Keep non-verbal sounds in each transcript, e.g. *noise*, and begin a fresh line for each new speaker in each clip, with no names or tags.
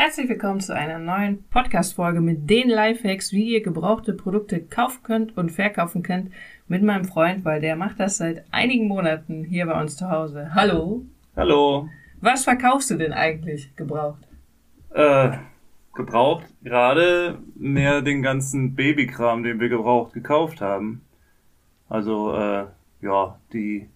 Herzlich willkommen zu einer neuen Podcast-Folge mit den Lifehacks, wie ihr gebrauchte Produkte kaufen könnt und verkaufen könnt mit meinem Freund, weil der macht das seit einigen Monaten hier bei uns zu Hause. Hallo.
Hallo.
Was verkaufst du denn eigentlich gebraucht?
Äh, gebraucht gerade mehr den ganzen Babykram, den wir gebraucht gekauft haben. Also, äh, ja, die,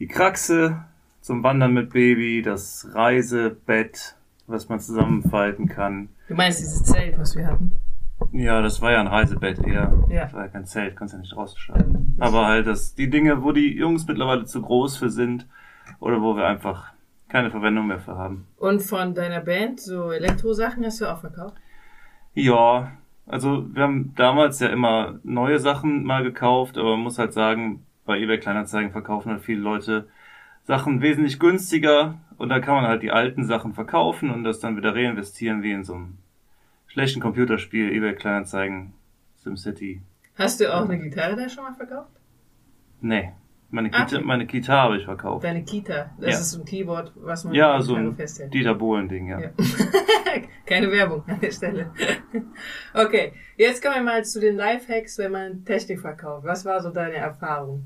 die Kraxe zum Wandern mit Baby, das Reisebett, was man zusammenfalten kann.
Du meinst dieses Zelt, was wir hatten?
Ja, das war ja ein Reisebett eher.
Ja.
Das war ja kein Zelt, kannst ja nicht schlafen. Aber halt das, die Dinge, wo die Jungs mittlerweile zu groß für sind oder wo wir einfach keine Verwendung mehr für haben.
Und von deiner Band, so Elektrosachen hast du auch verkauft?
Ja, also wir haben damals ja immer neue Sachen mal gekauft, aber man muss halt sagen, bei eBay Kleinanzeigen verkaufen halt viele Leute Sachen wesentlich günstiger und da kann man halt die alten Sachen verkaufen und das dann wieder reinvestieren wie in so einem schlechten Computerspiel, eBay Kleinanzeigen, SimCity.
Hast du auch eine Gitarre da schon mal verkauft?
Nee, meine. Kita, meine Kita habe ich verkauft.
Deine Kita, das
Ja.
ist so ein Keyboard, was man
Ja, so ein
festhält.
Dieter Bohlen-Ding, ja.
Ja. *laughs* Keine Werbung an der Stelle. *laughs* okay, jetzt kommen wir mal zu den Lifehacks, wenn man Technik verkauft. Was war so deine Erfahrung?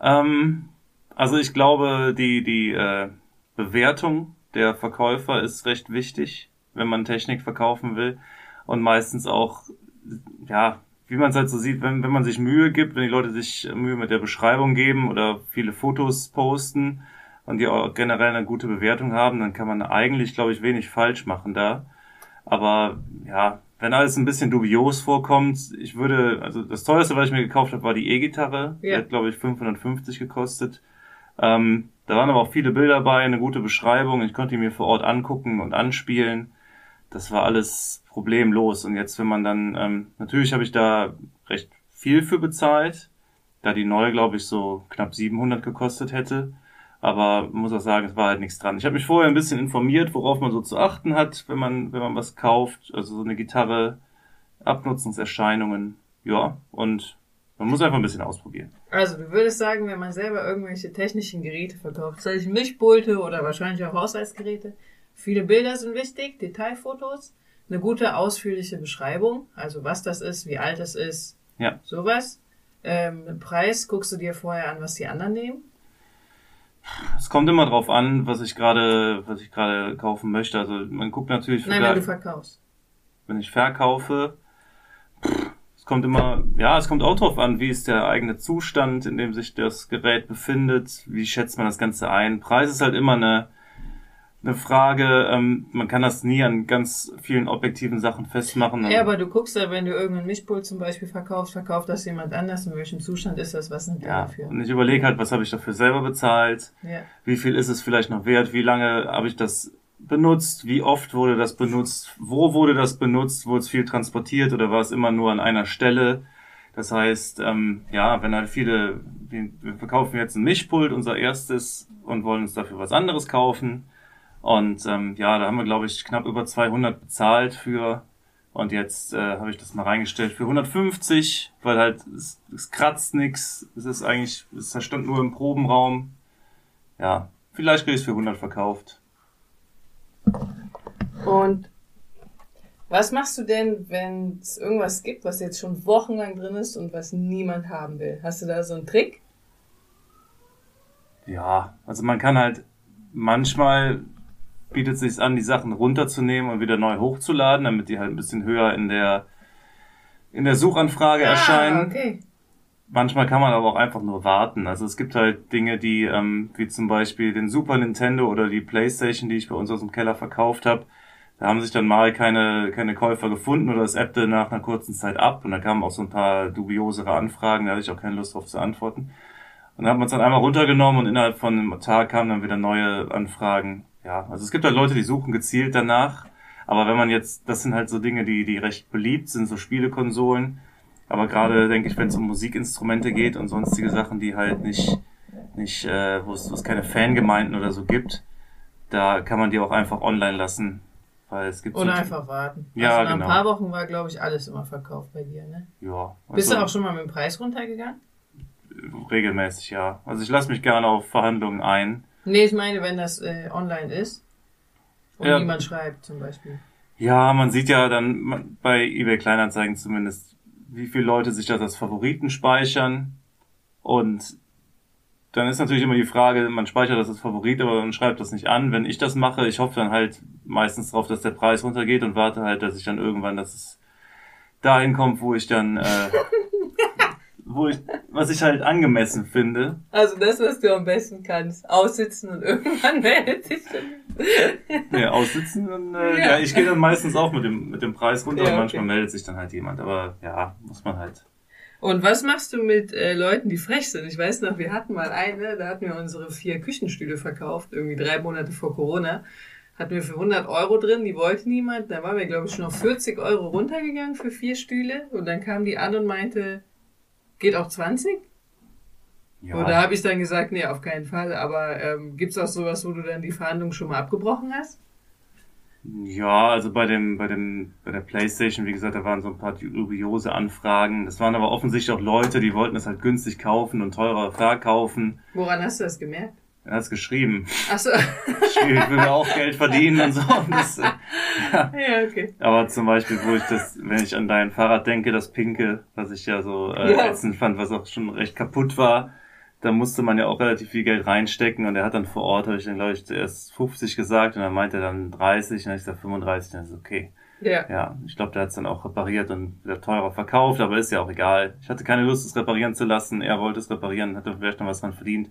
Ähm, also ich glaube, die, die äh, Bewertung der Verkäufer ist recht wichtig, wenn man Technik verkaufen will. Und meistens auch, ja, wie man es halt so sieht, wenn, wenn man sich Mühe gibt, wenn die Leute sich Mühe mit der Beschreibung geben oder viele Fotos posten und die auch generell eine gute Bewertung haben, dann kann man eigentlich, glaube ich, wenig falsch machen da. Aber ja, wenn alles ein bisschen dubios vorkommt, ich würde, also das teuerste, was ich mir gekauft habe, war die E-Gitarre. Die
Ja.
hat, glaube ich, 550 gekostet. Ähm, da waren aber auch viele Bilder bei, eine gute Beschreibung. Ich konnte die mir vor Ort angucken und anspielen. Das war alles problemlos. Und jetzt, wenn man dann, ähm, natürlich habe ich da recht viel für bezahlt, da die neue, glaube ich, so knapp 700 gekostet hätte. Aber muss auch sagen, es war halt nichts dran. Ich habe mich vorher ein bisschen informiert, worauf man so zu achten hat, wenn man, wenn man was kauft. Also so eine Gitarre, Abnutzungserscheinungen, ja. Und man muss einfach ein bisschen ausprobieren.
Also, du würdest sagen, wenn man selber irgendwelche technischen Geräte verkauft, sei es Mischpulte oder wahrscheinlich auch Haushaltsgeräte, viele Bilder sind wichtig, Detailfotos, eine gute ausführliche Beschreibung, also was das ist, wie alt es ist,
Ja.
sowas. Ähm, Preis guckst du dir vorher an, was die anderen nehmen.
Es kommt immer drauf an, was ich gerade, was ich gerade kaufen möchte. Also man guckt natürlich,
Nein, wenn du verkaufst.
wenn ich verkaufe, kommt immer, ja, es kommt auch drauf an, wie ist der eigene Zustand, in dem sich das Gerät befindet, wie schätzt man das Ganze ein. Preis ist halt immer eine, eine Frage, ähm, man kann das nie an ganz vielen objektiven Sachen festmachen.
Ja, aber du guckst ja, wenn du irgendein Mischpult zum Beispiel verkaufst, verkauft das jemand anders, in welchem Zustand ist das, was der
ja,
dafür?
und ich überlege halt, was habe ich dafür selber bezahlt,
Ja.
wie viel ist es vielleicht noch wert, wie lange habe ich das benutzt, wie oft wurde das benutzt, wo wurde das benutzt, wurde es viel transportiert oder war es immer nur an einer Stelle. Das heißt, ähm, ja, wenn halt viele, wir verkaufen jetzt ein Mischpult, unser erstes, und wollen uns dafür was anderes kaufen. Und ähm, ja, da haben wir, glaube ich, knapp über 200 bezahlt für. Und jetzt äh, habe ich das mal reingestellt für 150, weil halt es, es kratzt nix. Es ist eigentlich, es stand nur im Probenraum. Ja, vielleicht kriege ich es für 100 verkauft.
Und was machst du denn, wenn es irgendwas gibt, was jetzt schon wochenlang drin ist und was niemand haben will? Hast du da so einen Trick?
Ja, also man kann halt manchmal bietet es sich an, die Sachen runterzunehmen und wieder neu hochzuladen, damit die halt ein bisschen höher in der in der Suchanfrage erscheinen.
Ah, okay.
Manchmal kann man aber auch einfach nur warten. Also es gibt halt Dinge, die, ähm, wie zum Beispiel den Super Nintendo oder die Playstation, die ich bei uns aus dem Keller verkauft habe. Da haben sich dann mal keine, keine Käufer gefunden oder es ebbte nach einer kurzen Zeit ab und da kamen auch so ein paar dubiosere Anfragen, da hatte ich auch keine Lust drauf zu antworten. Und dann hat man es dann einmal runtergenommen und innerhalb von einem Tag kamen dann wieder neue Anfragen. Ja, also es gibt halt Leute, die suchen gezielt danach. Aber wenn man jetzt, das sind halt so Dinge, die, die recht beliebt sind, so Spielekonsolen. Aber gerade denke ich, wenn es um Musikinstrumente geht und sonstige Sachen, die halt nicht, nicht, äh, wo es keine Fangemeinden oder so gibt, da kann man die auch einfach online lassen. Weil es gibt
Oder
so,
einfach warten.
Ja,
also nach
genau.
ein paar Wochen war, glaube ich, alles immer verkauft bei dir, ne?
ja,
Bist
also
du auch schon mal mit dem Preis runtergegangen?
regelmäßig, ja. Also ich lasse mich gerne auf Verhandlungen ein.
Nee, ich meine, wenn das äh, online ist. Und ja. niemand schreibt zum Beispiel.
Ja, man sieht ja dann bei eBay Kleinanzeigen zumindest, wie viele Leute sich das als Favoriten speichern. Und dann ist natürlich immer die Frage, man speichert das als Favorit, aber man schreibt das nicht an. Wenn ich das mache, ich hoffe dann halt meistens darauf, dass der Preis runtergeht und warte halt, dass ich dann irgendwann, dass es dahin kommt, wo ich dann, äh, *laughs* wo ich, was ich halt angemessen finde.
Also das, was du am besten kannst, aussitzen und irgendwann *laughs* meldet sich dann.
ja, aussitzen und äh, ja. ja ich gehe dann meistens auch mit dem mit dem Preis runter ja, und manchmal meldet sich dann halt jemand, aber ja, muss man halt.
Und was machst du mit äh, Leuten, die frech sind? Ich weiß noch, wir hatten mal eine, da hatten wir unsere vier Küchenstühle verkauft, irgendwie drei Monate vor Corona hatten wir für 100 Euro drin, die wollte niemand. Da waren wir, glaube ich, schon auf 40 Euro runtergegangen für vier Stühle. Und dann kam die an und meinte, geht auch 20? Ja. Und da habe ich dann gesagt, nee, auf keinen Fall. Aber ähm, gibt es auch sowas, wo du dann die Verhandlung schon mal abgebrochen hast?
Ja, also bei dem, bei dem, bei der Playstation, wie gesagt, da waren so ein paar dubiose Anfragen. Das waren aber offensichtlich auch Leute, die wollten das halt günstig kaufen und teurer verkaufen.
Woran hast du das gemerkt?
Er hat es geschrieben.
Ach so.
Geschrieben, ich will mir auch Geld verdienen und so. Und das, *laughs*
ja. ja, okay.
Aber zum Beispiel, wo ich das, wenn ich an dein Fahrrad denke, das Pinke, was ich ja so äh, ja. ätzend fand, was auch schon recht kaputt war, da musste man ja auch relativ viel Geld reinstecken und er hat dann vor Ort, habe ich dann glaube ich zuerst 50 gesagt und dann meinte er dann 30 und dann ich gesagt 35, dann ist okay. Ja. Ja, ich glaube, der hat es dann auch repariert und wieder teurer verkauft, aber ist ja auch egal. Ich hatte keine Lust, es reparieren zu lassen. Er wollte es reparieren, hat vielleicht noch was dran verdient.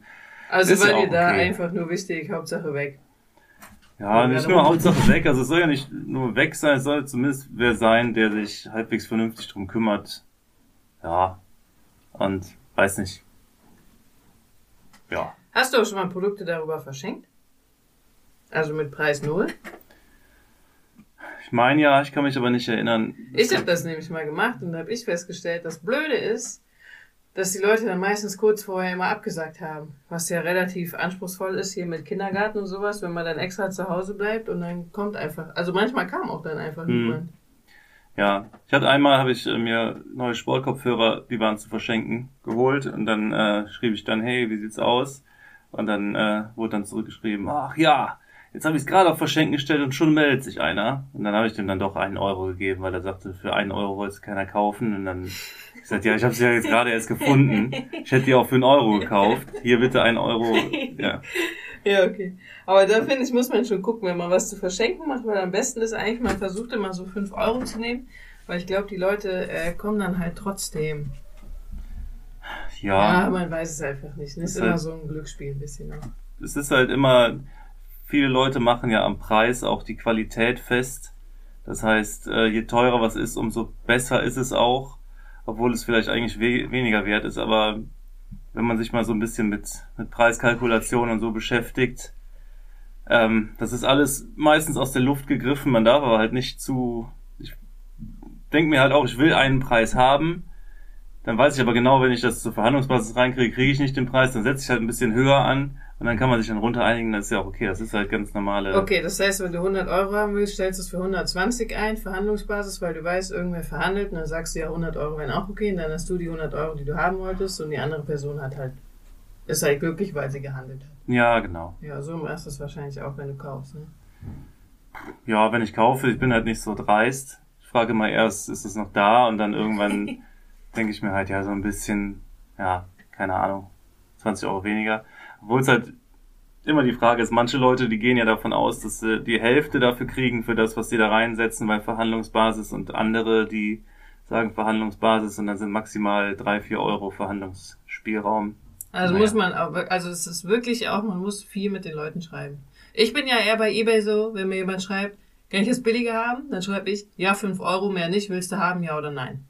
Also ist war ja dir da okay. einfach nur wichtig, Hauptsache weg.
Ja, nicht nur Hauptsache weg, also es soll ja nicht nur weg sein, es soll zumindest wer sein, der sich halbwegs vernünftig drum kümmert. Ja. Und weiß nicht. Ja.
Hast du auch schon mal Produkte darüber verschenkt? Also mit Preis null?
Ich meine ja, ich kann mich aber nicht erinnern.
Ich habe das nämlich mal gemacht und da habe ich festgestellt, das Blöde ist, dass die Leute dann meistens kurz vorher immer abgesagt haben. Was ja relativ anspruchsvoll ist hier mit Kindergarten und sowas, wenn man dann extra zu Hause bleibt und dann kommt einfach, also manchmal kam auch dann einfach hm. niemand.
Ja, ich hatte einmal, habe ich äh, mir neue Sportkopfhörer, die waren zu verschenken, geholt und dann äh, schrieb ich dann, hey, wie sieht's aus? Und dann äh, wurde dann zurückgeschrieben, ach ja, jetzt habe ich es gerade auf Verschenken gestellt und schon meldet sich einer. Und dann habe ich dem dann doch einen Euro gegeben, weil er sagte, für einen Euro wollte es keiner kaufen. Und dann ich sagte, ja, ich habe sie ja jetzt gerade erst gefunden. Ich hätte die auch für einen Euro gekauft. Hier bitte ein Euro. Ja.
Ja, okay. Aber da finde ich, muss man schon gucken, wenn man was zu verschenken macht, weil am besten ist eigentlich, man versucht immer so fünf Euro zu nehmen, weil ich glaube, die Leute äh, kommen dann halt trotzdem. Ja. Ja, man weiß es einfach nicht. Es ist immer halt, so ein Glücksspiel ein bisschen auch.
Es ist halt immer, viele Leute machen ja am Preis auch die Qualität fest. Das heißt, äh, je teurer was ist, umso besser ist es auch obwohl es vielleicht eigentlich we weniger wert ist, aber wenn man sich mal so ein bisschen mit, mit Preiskalkulation und so beschäftigt, ähm, das ist alles meistens aus der Luft gegriffen, man darf aber halt nicht zu, ich denke mir halt auch, ich will einen Preis haben, dann weiß ich aber genau, wenn ich das zur Verhandlungsbasis reinkriege, kriege ich nicht den Preis, dann setze ich halt ein bisschen höher an und dann kann man sich dann runter einigen, das ist ja auch okay, das ist halt ganz normale.
Okay, das heißt, wenn du 100 Euro haben willst, stellst du es für 120 ein, Verhandlungsbasis, weil du weißt, irgendwer verhandelt und dann sagst du ja 100 Euro wären auch okay und dann hast du die 100 Euro, die du haben wolltest und die andere Person hat halt, ist halt glücklich, weil sie gehandelt hat.
Ja, genau.
Ja, so machst du es wahrscheinlich auch, wenn du kaufst, ne?
Ja, wenn ich kaufe, ich bin halt nicht so dreist. Ich frage mal erst, ist es noch da und dann irgendwann *laughs* denke ich mir halt, ja, so ein bisschen, ja, keine Ahnung, 20 Euro weniger. Obwohl es halt immer die Frage ist, manche Leute, die gehen ja davon aus, dass sie die Hälfte dafür kriegen für das, was sie da reinsetzen bei Verhandlungsbasis und andere, die sagen Verhandlungsbasis und dann sind maximal drei, vier Euro Verhandlungsspielraum.
Also naja. muss man, also es ist wirklich auch, man muss viel mit den Leuten schreiben. Ich bin ja eher bei Ebay so, wenn mir jemand schreibt, kann ich das billiger haben? Dann schreibe ich, ja, fünf Euro mehr nicht, willst du haben, ja oder nein?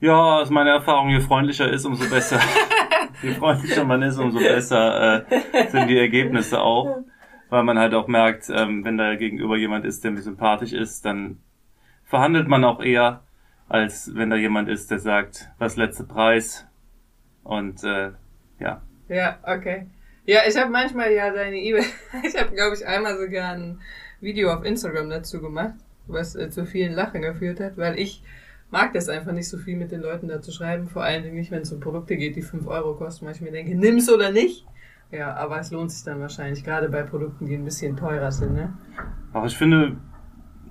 Ja, ist meine Erfahrung, je freundlicher ist, umso besser. *laughs* je freundlicher man ist, umso besser äh, sind die Ergebnisse auch. Weil man halt auch merkt, ähm, wenn da gegenüber jemand ist, der mir sympathisch ist, dann verhandelt man auch eher, als wenn da jemand ist, der sagt, was letzte Preis. Und äh, ja.
Ja, okay. Ja, ich habe manchmal ja deine E-Mail, *laughs* ich habe, glaube ich, einmal sogar ein Video auf Instagram dazu gemacht, was äh, zu vielen Lachen geführt hat, weil ich mag das einfach nicht so viel mit den Leuten da zu schreiben, vor allen Dingen nicht, wenn es um Produkte geht, die 5 Euro kosten, weil ich mir denke, nimm's oder nicht. Ja, aber es lohnt sich dann wahrscheinlich, gerade bei Produkten, die ein bisschen teurer sind, ne?
Aber ich finde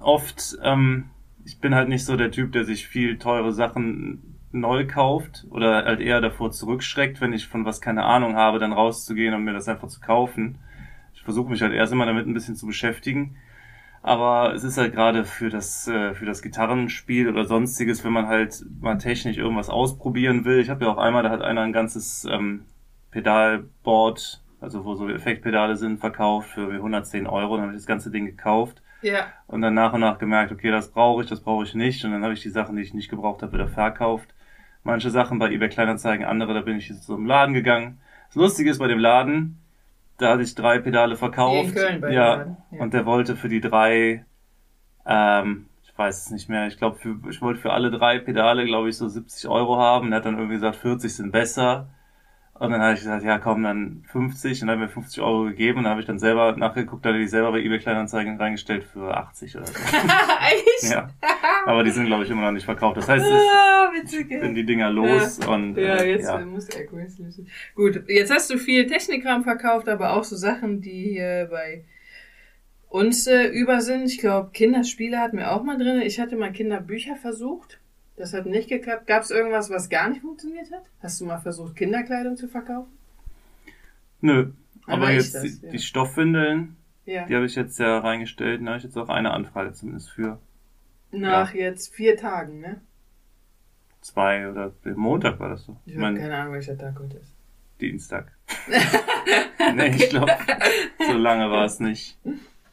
oft, ähm, ich bin halt nicht so der Typ, der sich viel teure Sachen neu kauft oder halt eher davor zurückschreckt, wenn ich von was keine Ahnung habe, dann rauszugehen und mir das einfach zu kaufen. Ich versuche mich halt erst immer damit ein bisschen zu beschäftigen. Aber es ist halt gerade für das, äh, für das Gitarrenspiel oder sonstiges, wenn man halt mal technisch irgendwas ausprobieren will. Ich habe ja auch einmal, da hat einer ein ganzes ähm, Pedalboard, also wo so Effektpedale sind, verkauft für 110 Euro. Dann habe ich das ganze Ding gekauft.
Ja.
Und dann nach und nach gemerkt, okay, das brauche ich, das brauche ich nicht. Und dann habe ich die Sachen, die ich nicht gebraucht habe, wieder verkauft. Manche Sachen bei eBay Kleinanzeigen, andere, da bin ich jetzt zum Laden gegangen. Das Lustige ist bei dem Laden, da hatte ich drei Pedale verkauft.
In Köln bei
ja,
ja.
Und der wollte für die drei, ähm, ich weiß es nicht mehr, ich glaube, ich wollte für alle drei Pedale, glaube ich, so 70 Euro haben. Er hat dann irgendwie gesagt, 40 sind besser. Und dann habe ich gesagt, ja komm, dann 50 und dann haben wir 50 Euro gegeben und dann habe ich dann selber nachgeguckt, da hatte ich selber bei eBay Kleinanzeigen reingestellt für 80 oder so. *laughs*
Echt?
ja. Aber die sind, glaube ich, immer noch nicht verkauft. Das heißt, es
Ah, witzig.
sind die Dinger los und
Ja,
äh,
jetzt
ja.
äh, muss lösen. Gut, jetzt hast du viel Technikkram verkauft, aber auch so Sachen, die hier bei uns äh, über sind. Ich glaube, Kinderspiele hatten wir auch mal drin. Ich hatte mal Kinderbücher versucht. Das hat nicht geklappt. Gab es irgendwas, was gar nicht funktioniert hat? Hast du mal versucht, Kinderkleidung zu verkaufen?
Nö. Aber jetzt
das,
die,
ja.
die Stoffwindeln,
Ja.
die habe ich jetzt ja reingestellt. Da habe ich jetzt auch eine Anfrage zumindest für
Nach jetzt vier Tagen, ne?
zwei oder Montag war das so.
Ich
Ich
habe keine Ahnung, welcher Tag heute ist.
Dienstag. *laughs* nee, ich glaube, so lange war es nicht.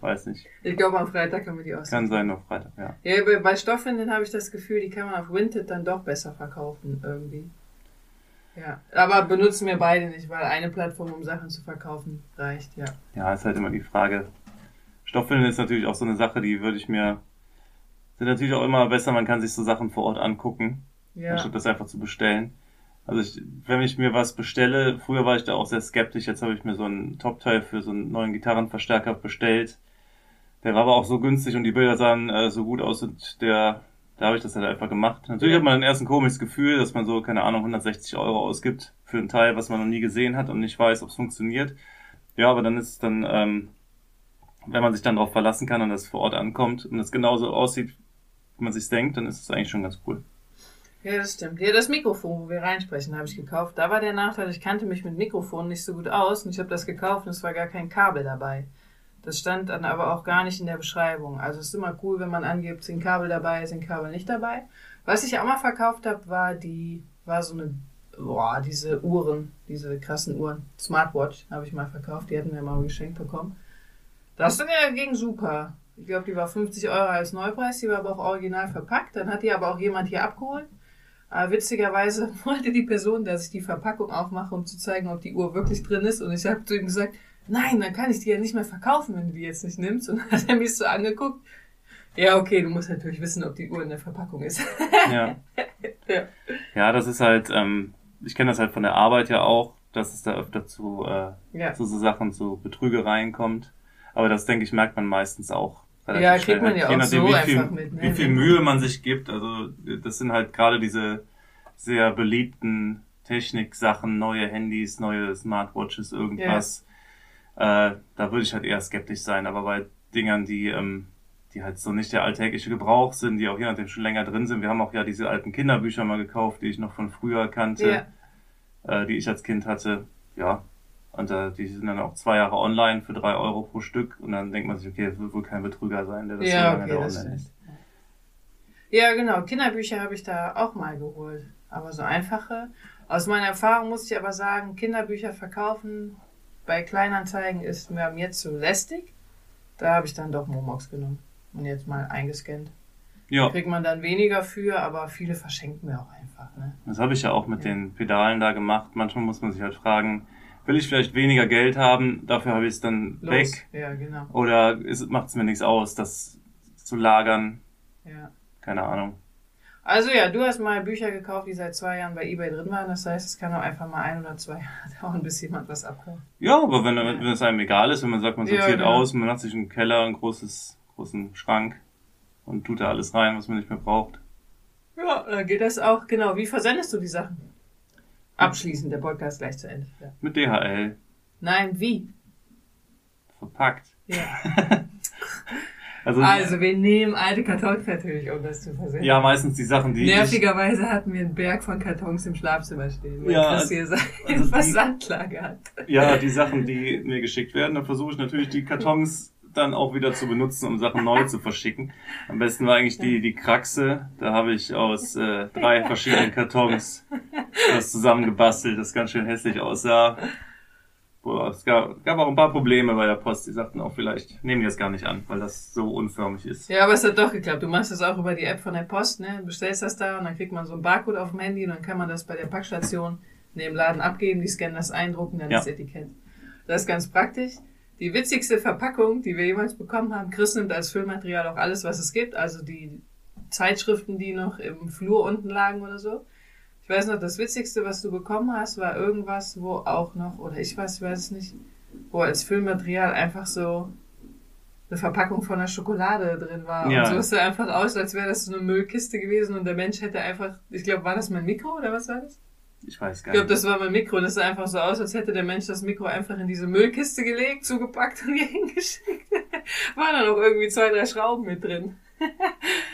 Weiß nicht.
Ich glaube, am Freitag haben wir die aus.
Kann sein, noch Freitag, ja.
Ja, bei- Stoffwindeln habe ich das Gefühl, die kann man auf Vinted dann doch besser verkaufen irgendwie. Ja, aber benutzen wir beide nicht, weil eine Plattform, um Sachen zu verkaufen, reicht, ja.
Ja, ist halt immer die Frage. Stoffwindeln ist natürlich auch so eine Sache, die würde ich mir, sind natürlich auch immer besser, man kann sich so Sachen vor Ort angucken.
Ja,
anstatt das einfach zu bestellen. Also ich, wenn ich mir was bestelle, früher war ich da auch sehr skeptisch, jetzt habe ich mir so ein Top-Teil für so einen neuen Gitarrenverstärker bestellt. Der war aber auch so günstig und die Bilder sahen äh, so gut aus und der, da habe ich das halt einfach gemacht. Natürlich
Ja.
hat man dann erst ein komisches Gefühl, dass man so, keine Ahnung, 160 Euro ausgibt für ein Teil, was man noch nie gesehen hat und nicht weiß, ob es funktioniert. Ja, aber dann ist es dann, ähm, wenn man sich dann darauf verlassen kann und das vor Ort ankommt und es genauso aussieht, wie man sich denkt, dann ist es eigentlich schon ganz cool.
ja, das stimmt. Ja, das Mikrofon, wo wir reinsprechen, habe ich gekauft. Da war der Nachteil, ich kannte mich mit Mikrofonen nicht so gut aus und ich habe das gekauft und es war gar kein Kabel dabei. Das stand dann aber auch gar nicht in der Beschreibung. Also es ist immer cool, wenn man angibt, sind Kabel dabei, sind Kabel nicht dabei. Was ich auch mal verkauft habe, war die, war so eine, boah, diese Uhren, diese krassen Uhren. Smartwatch habe ich mal verkauft, die hatten wir mal geschenkt bekommen. Das äh, ging super. Ich glaube, die war 50 Euro als Neupreis, die war aber auch original verpackt. Dann hat die aber auch jemand hier abgeholt. Aber witzigerweise *laughs* wollte die Person, dass ich die Verpackung aufmache, um zu zeigen, ob die Uhr wirklich drin ist. Und ich habe zu ihm gesagt, nein, dann kann ich die ja nicht mehr verkaufen, wenn du die jetzt nicht nimmst. Und dann hat er mich so angeguckt. Ja, okay, du musst natürlich wissen, ob die Uhr in der Verpackung ist.
Ja. *laughs*
Ja.
ja, das ist halt, ähm, ich kenne das halt von der Arbeit ja auch, dass es da öfter zu, äh,
Ja.
zu so Sachen, zu Betrügereien kommt. Aber das, denke ich, merkt man meistens auch. relativ
Ja, kriegt
schnell.
man ja
Je
auch
nachdem,
so
wie viel,
einfach mit, ne?
Wie viel Mühe man sich gibt. Also, das sind halt gerade diese sehr beliebten Technik-Sachen, neue Handys, neue Smartwatches, irgendwas. Äh, da würde ich halt eher skeptisch sein. Aber bei Dingern, die, ähm, die halt so nicht der alltägliche Gebrauch sind, die auch je nachdem schon länger drin sind. Wir haben auch ja diese alten Kinderbücher mal gekauft, die ich noch von früher kannte,
Ja.
äh, die ich als Kind hatte. Ja. Und äh, die sind dann auch zwei Jahre online für drei Euro pro Stück. Und dann denkt man sich, okay, das wird wohl kein Betrüger sein, der das so
Ja,
lange
okay,
da online ist.
Ja, genau. Kinderbücher habe ich da auch mal geholt. Aber so einfache. Aus meiner Erfahrung muss ich aber sagen, Kinderbücher verkaufen bei Kleinanzeigen ist mir mir zu lästig. Da habe ich dann doch Momox genommen und jetzt mal eingescannt.
Ja.
Kriegt man dann weniger für, aber viele verschenken mir auch einfach. Ne?
Das habe ich ja auch mit
Ja.
den Pedalen da gemacht. Manchmal muss man sich halt fragen, will ich vielleicht weniger Geld haben, dafür habe ich es dann
Los.
weg.
Ja, genau.
Oder macht es mir nichts aus, das zu lagern.
Ja.
Keine Ahnung.
Also ja, du hast mal Bücher gekauft, die seit zwei Jahren bei eBay drin waren. Das heißt, es kann auch einfach mal ein oder zwei *laughs* Jahre dauern, bis jemand was abkauft.
Ja, aber wenn, wenn es einem egal ist, wenn man sagt, man
Ja,
sortiert
genau.
aus, man hat sich einen Keller, einen großes, großen Schrank und tut da alles rein, was man nicht mehr braucht.
Ja, dann geht das auch. Genau. Wie versendest du die Sachen? Abschließend, der Podcast gleich zu Ende. Ja.
Mit DHL.
Nein, wie?
Verpackt.
Ja. *laughs*
Also,
Also, wir nehmen alte Kartons natürlich, um das zu versenden.
ja, meistens die Sachen, die ich,
Nervigerweise hatten wir einen Berg von Kartons im Schlafzimmer stehen, weil
Ja,
Chris hier
also *laughs*
Versandlager hat.
ja, die Sachen, die mir geschickt werden, dann versuche ich natürlich die Kartons dann auch wieder zu benutzen, um Sachen neu zu verschicken. Am besten war eigentlich die, die Kraxe. Da habe ich aus äh, drei verschiedenen Kartons das zusammengebastelt, das ganz schön hässlich aussah. Boah, es gab, gab auch ein paar Probleme bei der Post. Die sagten auch vielleicht, nehmen die das gar nicht an, weil das so unförmig ist.
Ja, aber es hat doch geklappt. Du machst das auch über die App von der Post, ne? Bestellst das da und dann kriegt man so einen Barcode auf dem Handy und dann kann man das bei der Packstation neben Laden abgeben, die scannen das ein, drucken dann
Ja.
das Etikett. Das ist ganz praktisch. Die witzigste Verpackung, die wir jemals bekommen haben, Chris nimmt als Füllmaterial auch alles, was es gibt, also die Zeitschriften, die noch im Flur unten lagen oder so. Ich weiß noch, das Witzigste, was du bekommen hast, war irgendwas, wo auch noch, oder ich weiß, ich weiß es nicht, wo als Füllmaterial einfach so eine Verpackung von einer Schokolade drin war.
Ja.
Und so sah einfach aus, als wäre das so eine Müllkiste gewesen und der Mensch hätte einfach, ich glaube, war das mein Mikro oder was war das?
Ich weiß gar
Ich glaube,
nicht.
das war mein Mikro und es sah einfach so aus, als hätte der Mensch das Mikro einfach in diese Müllkiste gelegt, zugepackt und *laughs* hier hingeschickt. War da noch irgendwie zwei, drei Schrauben mit drin.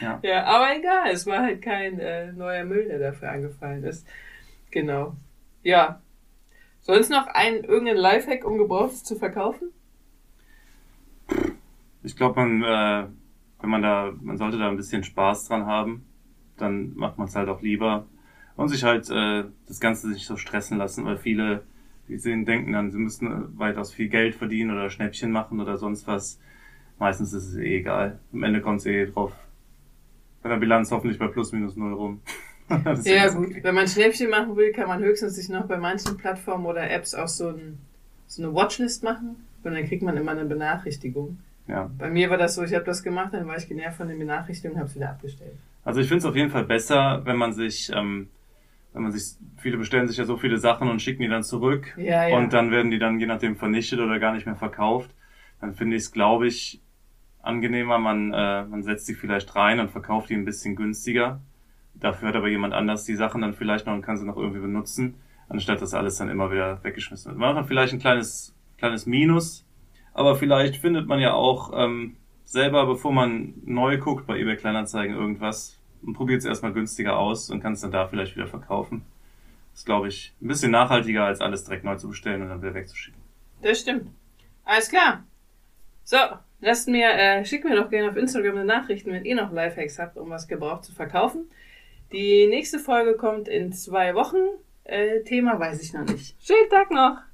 Ja.
ja, aber egal, es war halt kein äh, neuer Müll, der dafür angefallen ist. Genau. Ja. Sonst noch ein irgendein Lifehack, um Gebrauchtes zu verkaufen?
Ich glaube, man, äh, wenn man da, man sollte da ein bisschen Spaß dran haben, dann macht man es halt auch lieber und sich halt äh, das Ganze nicht so stressen lassen, weil viele, die sehen, denken dann, sie müssten weitaus viel Geld verdienen oder Schnäppchen machen oder sonst was. Meistens ist es eh egal. Am Ende kommt es eh drauf. Bei der Bilanz hoffentlich bei plus minus null rum. *laughs*
Ja, gut. Wenn man Schnäppchen machen will, kann man höchstens sich noch bei manchen Plattformen oder Apps auch so, ein, so eine Watchlist machen. Und dann kriegt man immer eine Benachrichtigung.
Ja.
Bei mir war das so, ich habe das gemacht, dann war ich genervt von den Benachrichtigungen und habe es wieder abgestellt.
Also ich finde es auf jeden Fall besser, wenn man sich, ähm, wenn man sich, viele bestellen sich ja so viele Sachen und schicken die dann zurück
Ja, ja.
und dann werden die dann je nachdem vernichtet oder gar nicht mehr verkauft. Dann finde ich es, glaube ich, angenehmer, man, äh, man setzt sie vielleicht rein und verkauft die ein bisschen günstiger. Dafür hat aber jemand anders die Sachen dann vielleicht noch und kann sie noch irgendwie benutzen, anstatt das alles dann immer wieder weggeschmissen wird. Man hat vielleicht ein kleines, kleines Minus, aber vielleicht findet man ja auch ähm, selber, bevor man neu guckt bei eBay Kleinanzeigen irgendwas und probiert es erstmal günstiger aus und kann es dann da vielleicht wieder verkaufen. Das ist, glaube ich, ein bisschen nachhaltiger, als alles direkt neu zu bestellen und dann wieder wegzuschicken.
Das stimmt. Alles klar. So, lasst mir, äh, schickt mir doch gerne auf Instagram eine Nachricht, wenn ihr noch Lifehacks habt, um was gebraucht zu verkaufen. Die nächste Folge kommt in zwei Wochen. Äh, Thema weiß ich noch nicht. Schönen Tag noch!